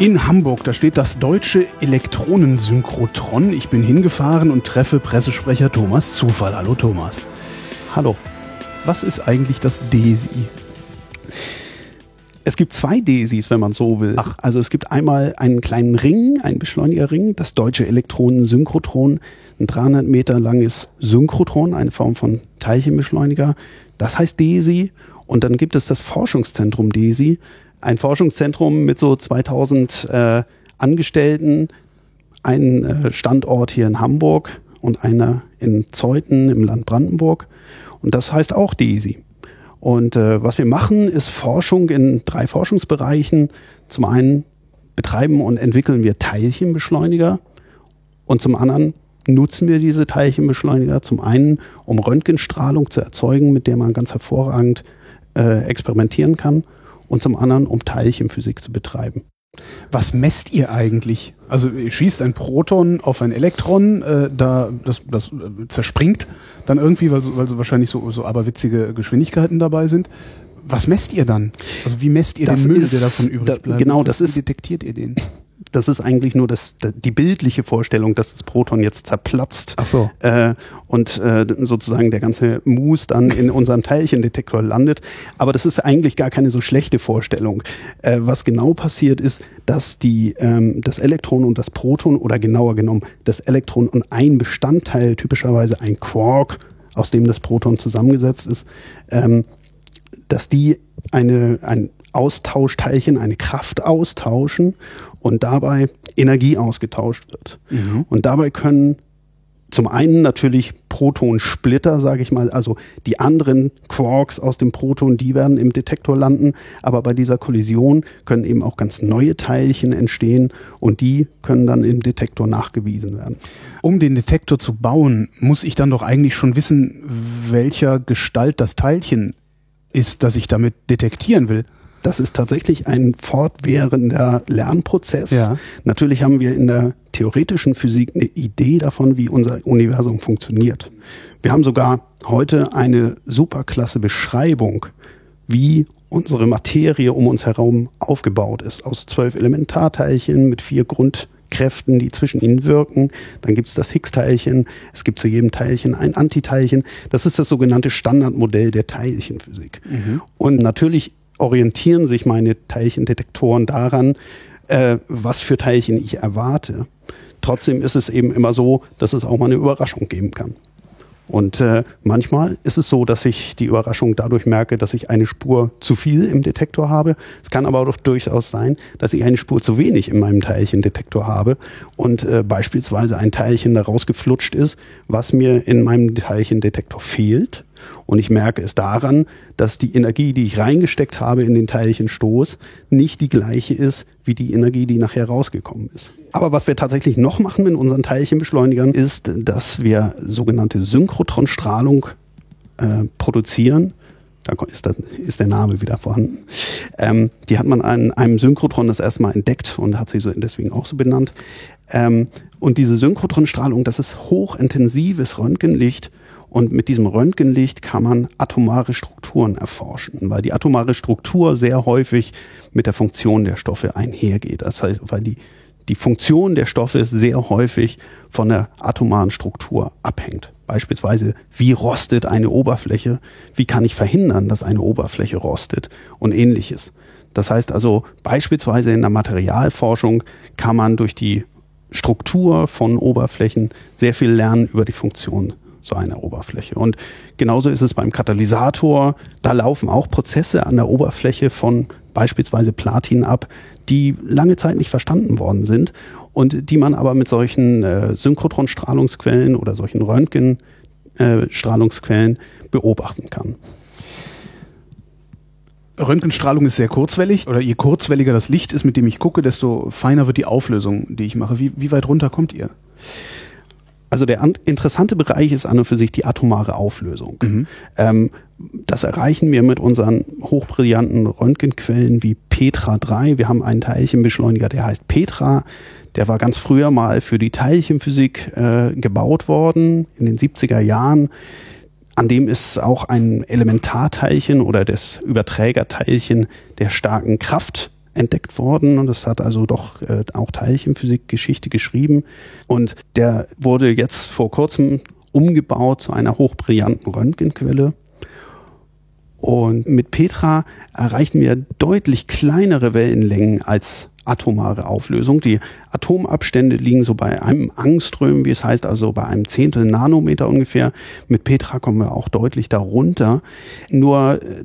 In Hamburg, da steht das deutsche Elektronensynchrotron. Ich bin hingefahren und treffe Pressesprecher Thomas Zufall. Hallo Thomas. Hallo. Was ist eigentlich das DESI? Es gibt zwei DESIs, wenn man so will. Ach. Also es gibt einmal einen kleinen Ring, einen Beschleunigerring, das deutsche Elektronensynchrotron, ein 300 Meter langes Synchrotron, eine Form von Teilchenbeschleuniger. Das heißt DESI. Und dann gibt es das Forschungszentrum DESI, ein Forschungszentrum mit so 2000 äh, Angestellten, ein äh, Standort hier in Hamburg und einer in Zeuthen im Land Brandenburg. Und das heißt auch DESI. Und äh, was wir machen, ist Forschung in drei Forschungsbereichen. Zum einen betreiben und entwickeln wir Teilchenbeschleuniger und zum anderen nutzen wir diese Teilchenbeschleuniger zum einen, um Röntgenstrahlung zu erzeugen, mit der man ganz hervorragend äh, experimentieren kann und zum anderen, um Teilchenphysik zu betreiben. Was messt ihr eigentlich? Also ihr schießt ein Proton auf ein Elektron, äh, da das, das äh, zerspringt dann irgendwie, weil so, weil so wahrscheinlich so, so aberwitzige Geschwindigkeiten dabei sind. Was messt ihr dann? Also wie messt ihr Das den Müll, ist- der davon übrig da- bleibt? genau, das wie ist- detektiert ihr den? Das ist eigentlich nur das, die bildliche Vorstellung, dass das Proton jetzt zerplatzt Ach so. äh, und äh, sozusagen der ganze Mus dann in unserem Teilchendetektor landet. Aber das ist eigentlich gar keine so schlechte Vorstellung. Äh, was genau passiert ist, dass die, ähm, das Elektron und das Proton oder genauer genommen das Elektron und ein Bestandteil, typischerweise ein Quark, aus dem das Proton zusammengesetzt ist, ähm, dass die eine, ein Austauschteilchen, eine Kraft austauschen und dabei Energie ausgetauscht wird. Und dabei können zum einen natürlich Protonsplitter, sage ich mal, also die anderen Quarks aus dem Proton, die werden im Detektor landen, aber bei dieser Kollision können eben auch ganz neue Teilchen entstehen und die können dann im Detektor nachgewiesen werden. Um den Detektor zu bauen, muss ich dann doch eigentlich schon wissen, welcher Gestalt das Teilchen ist, das ich damit detektieren will. Das ist tatsächlich ein fortwährender Lernprozess. Ja. Natürlich haben wir in der theoretischen Physik eine Idee davon, wie unser Universum funktioniert. Wir haben sogar heute eine superklasse Beschreibung, wie unsere Materie um uns herum aufgebaut ist. Aus zwölf Elementarteilchen mit vier Grundkräften, die zwischen ihnen wirken. Dann gibt es das Higgs-Teilchen. Es gibt zu jedem Teilchen ein Antiteilchen. Das ist das sogenannte Standardmodell der Teilchenphysik. Und natürlich orientieren sich meine Teilchendetektoren daran, äh, was für Teilchen ich erwarte. Trotzdem ist es eben immer so, dass es auch mal eine Überraschung geben kann. Und äh, manchmal ist es so, dass ich die Überraschung dadurch merke, dass ich eine Spur zu viel im Detektor habe. Es kann aber auch durchaus sein, dass ich eine Spur zu wenig in meinem Teilchendetektor habe und äh, beispielsweise ein Teilchen da rausgeflutscht ist, was mir in meinem Teilchendetektor fehlt. Und ich merke es daran, dass die Energie, die ich reingesteckt habe in den Teilchenstoß, nicht die gleiche ist wie die Energie, die nachher rausgekommen ist. Aber was wir tatsächlich noch machen mit unseren Teilchenbeschleunigern, ist, dass wir sogenannte Synchrotronstrahlung äh, produzieren. Da ist, das, ist der Name wieder vorhanden. Ähm, die hat man an einem Synchrotron das erste Mal entdeckt und hat sie so deswegen auch so benannt. Ähm, und diese Synchrotronstrahlung, das ist hochintensives Röntgenlicht. Und mit diesem Röntgenlicht kann man atomare Strukturen erforschen, weil die atomare Struktur sehr häufig mit der Funktion der Stoffe einhergeht. Das heißt, weil die, die Funktion der Stoffe sehr häufig von der atomaren Struktur abhängt. Beispielsweise, wie rostet eine Oberfläche? Wie kann ich verhindern, dass eine Oberfläche rostet? Und ähnliches. Das heißt also, beispielsweise in der Materialforschung kann man durch die Struktur von Oberflächen sehr viel lernen über die Funktion so einer Oberfläche. Und genauso ist es beim Katalysator. Da laufen auch Prozesse an der Oberfläche von beispielsweise Platin ab, die lange Zeit nicht verstanden worden sind und die man aber mit solchen äh, Synchrotronstrahlungsquellen oder solchen Röntgenstrahlungsquellen äh, beobachten kann. Röntgenstrahlung ist sehr kurzwellig oder je kurzwelliger das Licht ist, mit dem ich gucke, desto feiner wird die Auflösung, die ich mache. Wie, wie weit runter kommt ihr? Also der interessante Bereich ist an und für sich die atomare Auflösung. Mhm. Ähm, das erreichen wir mit unseren hochbrillanten Röntgenquellen wie Petra 3. Wir haben einen Teilchenbeschleuniger, der heißt Petra. Der war ganz früher mal für die Teilchenphysik äh, gebaut worden, in den 70er Jahren. An dem ist auch ein Elementarteilchen oder das Überträgerteilchen der starken Kraft entdeckt worden und es hat also doch äh, auch Teilchenphysik Geschichte geschrieben und der wurde jetzt vor kurzem umgebaut zu einer hochbrillanten Röntgenquelle und mit Petra erreichen wir deutlich kleinere Wellenlängen als atomare Auflösung. Die Atomabstände liegen so bei einem Angström, wie es heißt, also bei einem Zehntel Nanometer ungefähr. Mit Petra kommen wir auch deutlich darunter. Nur äh,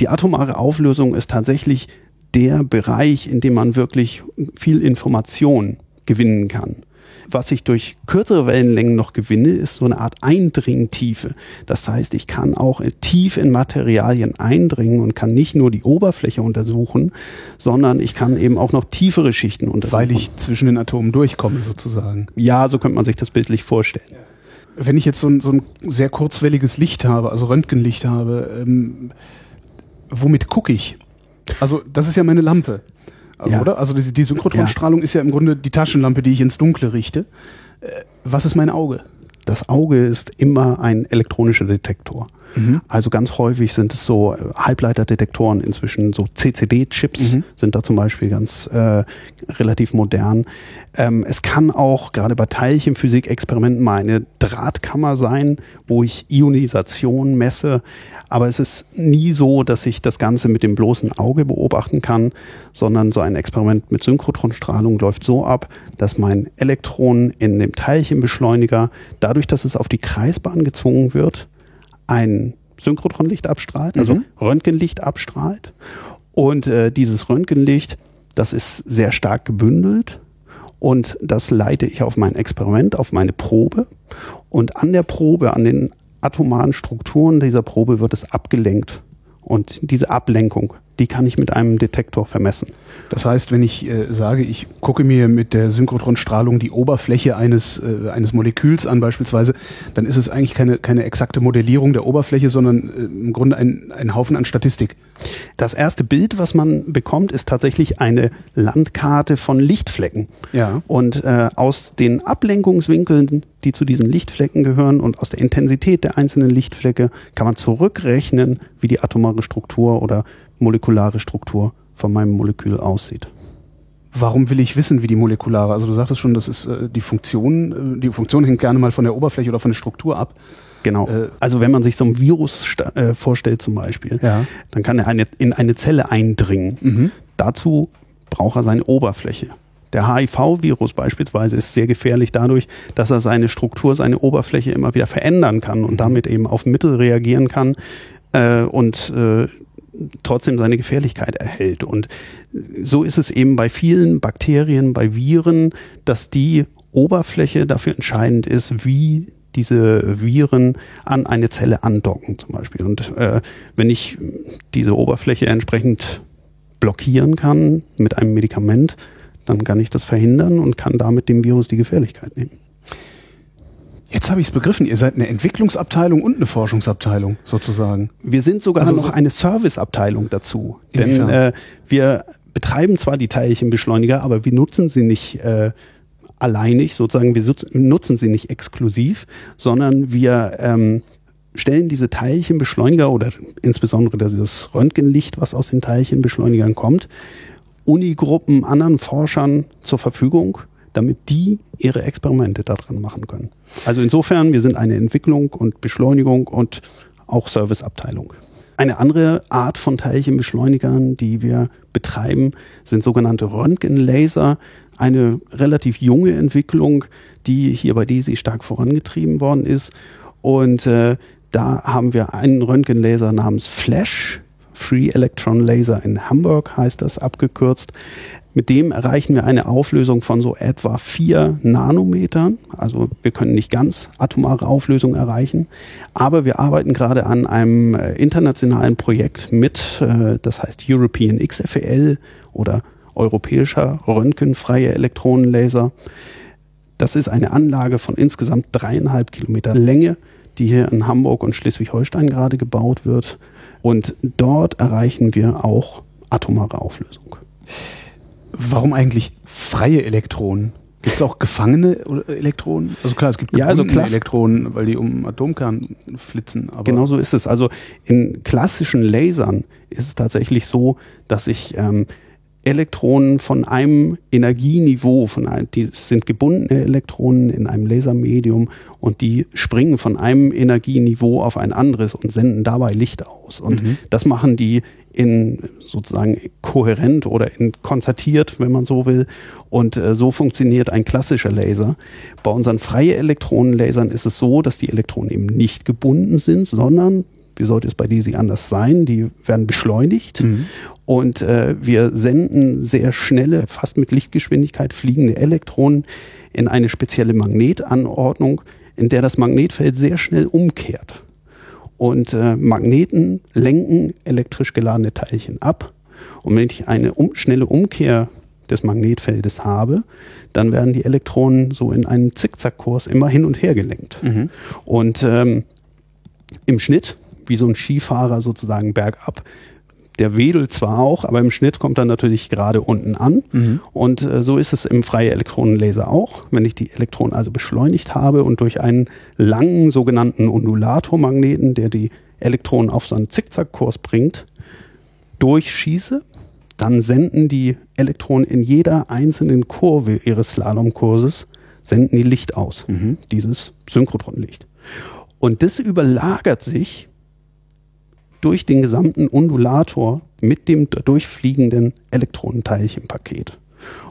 die atomare Auflösung ist tatsächlich der Bereich, in dem man wirklich viel Information gewinnen kann. Was ich durch kürzere Wellenlängen noch gewinne, ist so eine Art Eindringtiefe. Das heißt, ich kann auch tief in Materialien eindringen und kann nicht nur die Oberfläche untersuchen, sondern ich kann eben auch noch tiefere Schichten untersuchen. Weil ich zwischen den Atomen durchkomme sozusagen. Ja, so könnte man sich das bildlich vorstellen. Wenn ich jetzt so ein, so ein sehr kurzwelliges Licht habe, also Röntgenlicht habe, ähm, womit gucke ich? Also das ist ja meine Lampe, ja. oder? Also die, die Synchrotronstrahlung ja. ist ja im Grunde die Taschenlampe, die ich ins Dunkle richte. Äh, was ist mein Auge? Das Auge ist immer ein elektronischer Detektor. Mhm. Also ganz häufig sind es so äh, Halbleiterdetektoren, inzwischen so CCD-Chips mhm. sind da zum Beispiel ganz äh, relativ modern. Ähm, es kann auch gerade bei Teilchenphysik-Experimenten mal eine Drahtkammer sein, wo ich Ionisation messe. Aber es ist nie so, dass ich das Ganze mit dem bloßen Auge beobachten kann, sondern so ein Experiment mit Synchrotronstrahlung läuft so ab, dass mein Elektron in dem Teilchenbeschleuniger, dadurch, dass es auf die Kreisbahn gezwungen wird, ein Synchrotronlicht abstrahlt, also mhm. Röntgenlicht abstrahlt. Und äh, dieses Röntgenlicht, das ist sehr stark gebündelt und das leite ich auf mein Experiment, auf meine Probe. Und an der Probe, an den atomaren Strukturen dieser Probe wird es abgelenkt. Und diese Ablenkung die kann ich mit einem Detektor vermessen. Das heißt, wenn ich äh, sage, ich gucke mir mit der Synchrotronstrahlung die Oberfläche eines, äh, eines Moleküls an beispielsweise, dann ist es eigentlich keine, keine exakte Modellierung der Oberfläche, sondern äh, im Grunde ein, ein Haufen an Statistik. Das erste Bild, was man bekommt, ist tatsächlich eine Landkarte von Lichtflecken. Ja. Und äh, aus den Ablenkungswinkeln, die zu diesen Lichtflecken gehören und aus der Intensität der einzelnen Lichtflecke kann man zurückrechnen, wie die atomare Struktur oder molekulare Struktur von meinem Molekül aussieht. Warum will ich wissen, wie die molekulare? Also du sagtest schon, das ist äh, die Funktion. Äh, die Funktion hängt gerne mal von der Oberfläche oder von der Struktur ab. Genau. Äh, also wenn man sich so ein Virus äh, vorstellt zum Beispiel, ja. dann kann er eine, in eine Zelle eindringen. Mhm. Dazu braucht er seine Oberfläche. Der HIV-Virus beispielsweise ist sehr gefährlich dadurch, dass er seine Struktur, seine Oberfläche immer wieder verändern kann und mhm. damit eben auf Mittel reagieren kann äh, und äh, trotzdem seine Gefährlichkeit erhält. Und so ist es eben bei vielen Bakterien, bei Viren, dass die Oberfläche dafür entscheidend ist, wie diese Viren an eine Zelle andocken zum Beispiel. Und äh, wenn ich diese Oberfläche entsprechend blockieren kann mit einem Medikament, dann kann ich das verhindern und kann damit dem Virus die Gefährlichkeit nehmen. Jetzt habe ich es begriffen, ihr seid eine Entwicklungsabteilung und eine Forschungsabteilung sozusagen. Wir sind sogar also noch eine Serviceabteilung dazu. Denn äh, wir betreiben zwar die Teilchenbeschleuniger, aber wir nutzen sie nicht äh, alleinig, sozusagen, wir nutzen sie nicht exklusiv, sondern wir ähm, stellen diese Teilchenbeschleuniger oder insbesondere dieses Röntgenlicht, was aus den Teilchenbeschleunigern kommt, Unigruppen, anderen Forschern zur Verfügung damit die ihre Experimente daran machen können. Also insofern, wir sind eine Entwicklung und Beschleunigung und auch Serviceabteilung. Eine andere Art von Teilchenbeschleunigern, die wir betreiben, sind sogenannte Röntgenlaser. Eine relativ junge Entwicklung, die hier bei DESI stark vorangetrieben worden ist. Und äh, da haben wir einen Röntgenlaser namens Flash, Free Electron Laser in Hamburg heißt das abgekürzt. Mit dem erreichen wir eine Auflösung von so etwa vier Nanometern. Also wir können nicht ganz atomare Auflösung erreichen, aber wir arbeiten gerade an einem äh, internationalen Projekt mit, äh, das heißt European XFEL oder europäischer röntgenfreie Elektronenlaser. Das ist eine Anlage von insgesamt dreieinhalb Kilometer Länge, die hier in Hamburg und Schleswig-Holstein gerade gebaut wird. Und dort erreichen wir auch atomare Auflösung. Warum eigentlich freie Elektronen? Gibt es auch gefangene Elektronen? Also klar, es gibt ja, also Elektronen, weil die um Atomkern flitzen. Genau so ist es. Also in klassischen Lasern ist es tatsächlich so, dass ich ähm, Elektronen von einem Energieniveau, von einem, die sind gebundene Elektronen in einem Lasermedium und die springen von einem Energieniveau auf ein anderes und senden dabei Licht aus. Und mhm. das machen die in sozusagen kohärent oder in konzertiert, wenn man so will. Und äh, so funktioniert ein klassischer Laser. Bei unseren freie Elektronenlasern ist es so, dass die Elektronen eben nicht gebunden sind, sondern wie sollte es bei DISI anders sein? Die werden beschleunigt mhm. und äh, wir senden sehr schnelle, fast mit Lichtgeschwindigkeit fliegende Elektronen in eine spezielle Magnetanordnung, in der das Magnetfeld sehr schnell umkehrt. Und äh, Magneten lenken elektrisch geladene Teilchen ab. Und wenn ich eine um, schnelle Umkehr des Magnetfeldes habe, dann werden die Elektronen so in einen Zickzackkurs immer hin und her gelenkt. Mhm. Und ähm, im Schnitt wie so ein Skifahrer sozusagen bergab. Der wedelt zwar auch, aber im Schnitt kommt er natürlich gerade unten an. Mhm. Und äh, so ist es im freie Elektronenlaser auch. Wenn ich die Elektronen also beschleunigt habe und durch einen langen sogenannten Undulatormagneten, der die Elektronen auf so einen Zickzackkurs bringt, durchschieße, dann senden die Elektronen in jeder einzelnen Kurve ihres Slalomkurses senden die Licht aus, mhm. dieses Synchrotronlicht. Und das überlagert sich durch den gesamten Undulator mit dem durchfliegenden Elektronenteilchenpaket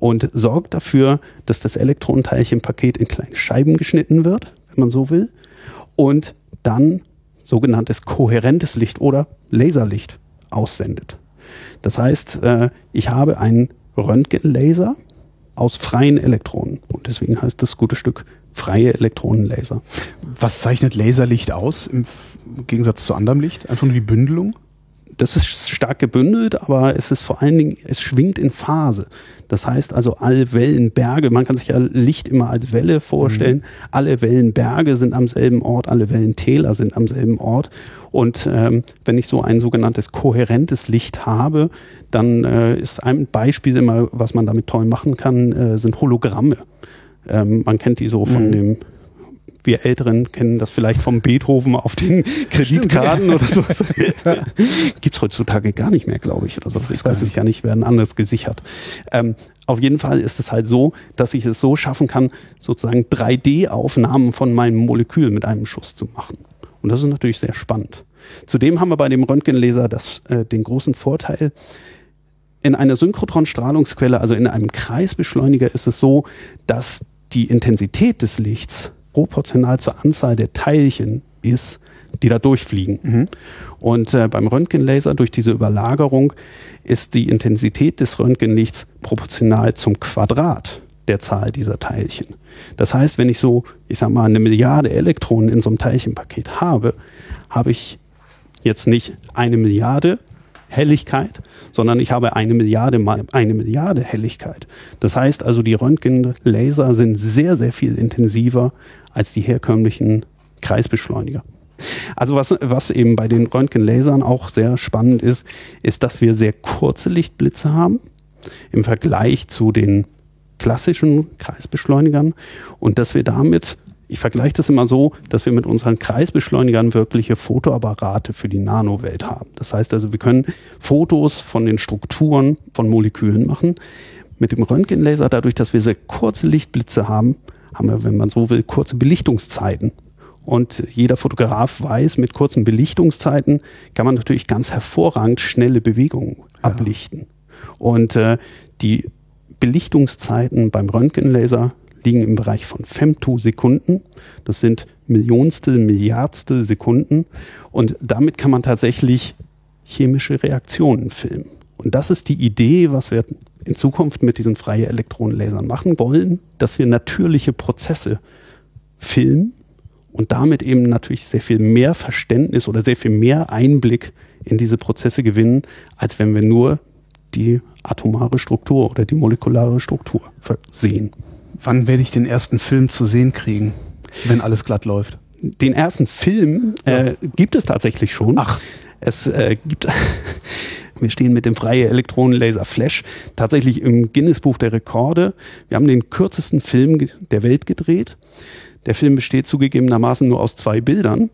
und sorgt dafür, dass das Elektronenteilchenpaket in kleine Scheiben geschnitten wird, wenn man so will, und dann sogenanntes kohärentes Licht oder Laserlicht aussendet. Das heißt, äh, ich habe einen Röntgenlaser aus freien Elektronen und deswegen heißt das gute Stück freie Elektronenlaser. Was zeichnet Laserlicht aus im Gegensatz zu anderem Licht? Einfach nur die Bündelung? Das ist stark gebündelt, aber es ist vor allen Dingen, es schwingt in Phase. Das heißt also, alle Wellenberge, man kann sich ja Licht immer als Welle vorstellen, mhm. alle Wellenberge sind am selben Ort, alle Wellentäler sind am selben Ort. Und ähm, wenn ich so ein sogenanntes kohärentes Licht habe, dann äh, ist ein Beispiel immer, was man damit toll machen kann, äh, sind Hologramme. Ähm, man kennt die so von mhm. dem wir Älteren kennen das vielleicht vom Beethoven auf den Kreditkarten oder so. ja. Gibt's heutzutage gar nicht mehr, glaube ich, oder so. Ich weiß es gar nicht, werden anders gesichert. Ähm, auf jeden Fall ist es halt so, dass ich es so schaffen kann, sozusagen 3D-Aufnahmen von meinem Molekül mit einem Schuss zu machen. Und das ist natürlich sehr spannend. Zudem haben wir bei dem Röntgenlaser das, äh, den großen Vorteil, in einer Synchrotron-Strahlungsquelle, also in einem Kreisbeschleuniger, ist es so, dass die Intensität des Lichts proportional zur Anzahl der Teilchen ist, die da durchfliegen. Mhm. Und äh, beim Röntgenlaser durch diese Überlagerung ist die Intensität des Röntgenlichts proportional zum Quadrat der Zahl dieser Teilchen. Das heißt, wenn ich so, ich sag mal, eine Milliarde Elektronen in so einem Teilchenpaket habe, habe ich jetzt nicht eine Milliarde Helligkeit, sondern ich habe eine Milliarde mal eine Milliarde Helligkeit. Das heißt also, die Röntgenlaser sind sehr, sehr viel intensiver als die herkömmlichen Kreisbeschleuniger. Also was, was eben bei den Röntgenlasern auch sehr spannend ist, ist, dass wir sehr kurze Lichtblitze haben im Vergleich zu den klassischen Kreisbeschleunigern und dass wir damit ich vergleiche das immer so, dass wir mit unseren Kreisbeschleunigern wirkliche Fotoapparate für die Nanowelt haben. Das heißt also, wir können Fotos von den Strukturen von Molekülen machen. Mit dem Röntgenlaser, dadurch, dass wir sehr kurze Lichtblitze haben, haben wir, wenn man so will, kurze Belichtungszeiten. Und jeder Fotograf weiß, mit kurzen Belichtungszeiten kann man natürlich ganz hervorragend schnelle Bewegungen ja. ablichten. Und äh, die Belichtungszeiten beim Röntgenlaser liegen im Bereich von Femtosekunden. Das sind Millionstel, Milliardstel Sekunden. Und damit kann man tatsächlich chemische Reaktionen filmen. Und das ist die Idee, was wir in Zukunft mit diesen freien Elektronenlasern machen wollen, dass wir natürliche Prozesse filmen und damit eben natürlich sehr viel mehr Verständnis oder sehr viel mehr Einblick in diese Prozesse gewinnen, als wenn wir nur die atomare Struktur oder die molekulare Struktur sehen. Wann werde ich den ersten Film zu sehen kriegen, wenn alles glatt läuft? Den ersten Film äh, gibt es tatsächlich schon. Ach. Es äh, gibt, wir stehen mit dem freie Elektronenlaser Flash tatsächlich im Guinness-Buch der Rekorde. Wir haben den kürzesten Film der Welt gedreht. Der Film besteht zugegebenermaßen nur aus zwei Bildern,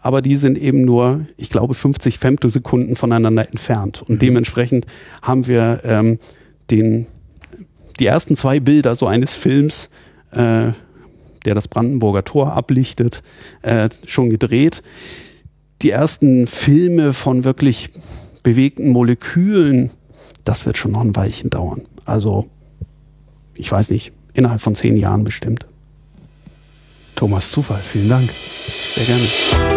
aber die sind eben nur, ich glaube, 50 Femtosekunden voneinander entfernt. Und dementsprechend haben wir ähm, den, die ersten zwei Bilder so eines Films, äh, der das Brandenburger Tor ablichtet, äh, schon gedreht. Die ersten Filme von wirklich bewegten Molekülen, das wird schon noch ein Weilchen dauern. Also, ich weiß nicht, innerhalb von zehn Jahren bestimmt. Thomas Zufall, vielen Dank. Sehr gerne.